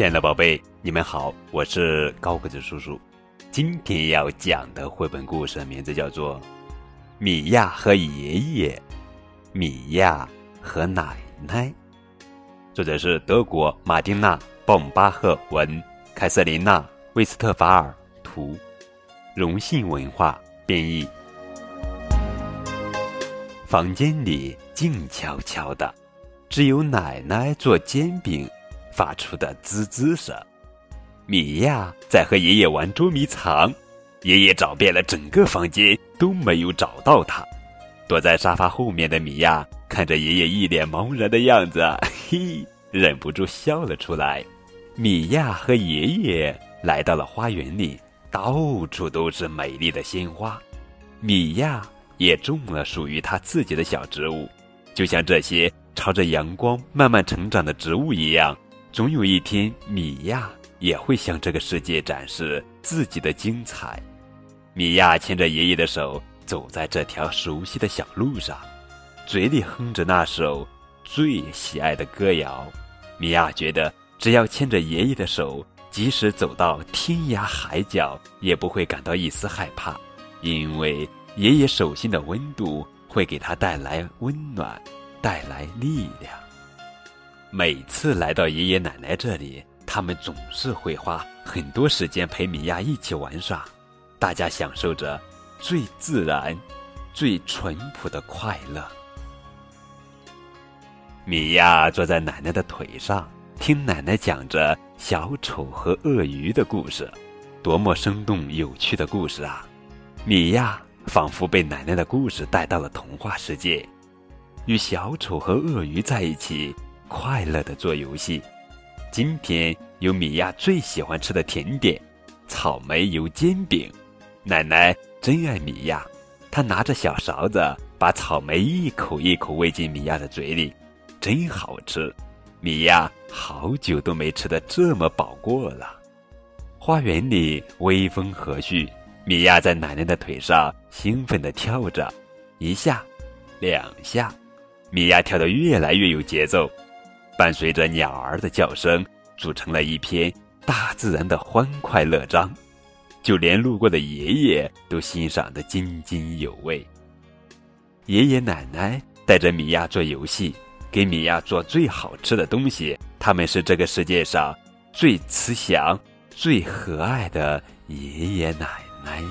亲爱的宝贝，你们好，我是高个子叔叔。今天要讲的绘本故事名字叫做《米娅和爷爷》，米娅和奶奶。作者是德国马丁娜·鲍姆巴赫文，凯瑟琳娜·威斯特法尔图，荣信文化编译。房间里静悄悄的，只有奶奶做煎饼发出的滋滋声。米娅在和爷爷玩捉迷藏，爷爷找遍了整个房间都没有找到他。躲在沙发后面的米娅看着爷爷一脸茫然的样子，嘿，忍不住笑了出来。米娅和爷爷来到了花园里，到处都是美丽的鲜花。米娅也种了属于她自己的小植物，就像这些朝着阳光慢慢成长的植物一样。总有一天，米娅。也会向这个世界展示自己的精彩。米娅牵着爷爷的手，走在这条熟悉的小路上，嘴里哼着那首最喜爱的歌谣。米娅觉得，只要牵着爷爷的手，即使走到天涯海角，也不会感到一丝害怕，因为爷爷手心的温度会给他带来温暖，带来力量。每次来到爷爷奶奶这里。他们总是会花很多时间陪米娅一起玩耍，大家享受着最自然、最淳朴的快乐。米娅坐在奶奶的腿上，听奶奶讲着小丑和鳄鱼的故事，多么生动有趣的故事啊！米娅仿佛被奶奶的故事带到了童话世界，与小丑和鳄鱼在一起，快乐的做游戏。今天有米娅最喜欢吃的甜点——草莓油煎饼。奶奶真爱米娅，她拿着小勺子把草莓一口一口喂进米娅的嘴里，真好吃。米娅好久都没吃的这么饱过了。花园里微风和煦，米娅在奶奶的腿上兴奋地跳着，一下，两下，米娅跳得越来越有节奏。伴随着鸟儿的叫声，组成了一篇大自然的欢快乐章，就连路过的爷爷都欣赏得津津有味。爷爷奶奶带着米娅做游戏，给米娅做最好吃的东西。他们是这个世界上最慈祥、最和蔼的爷爷奶奶。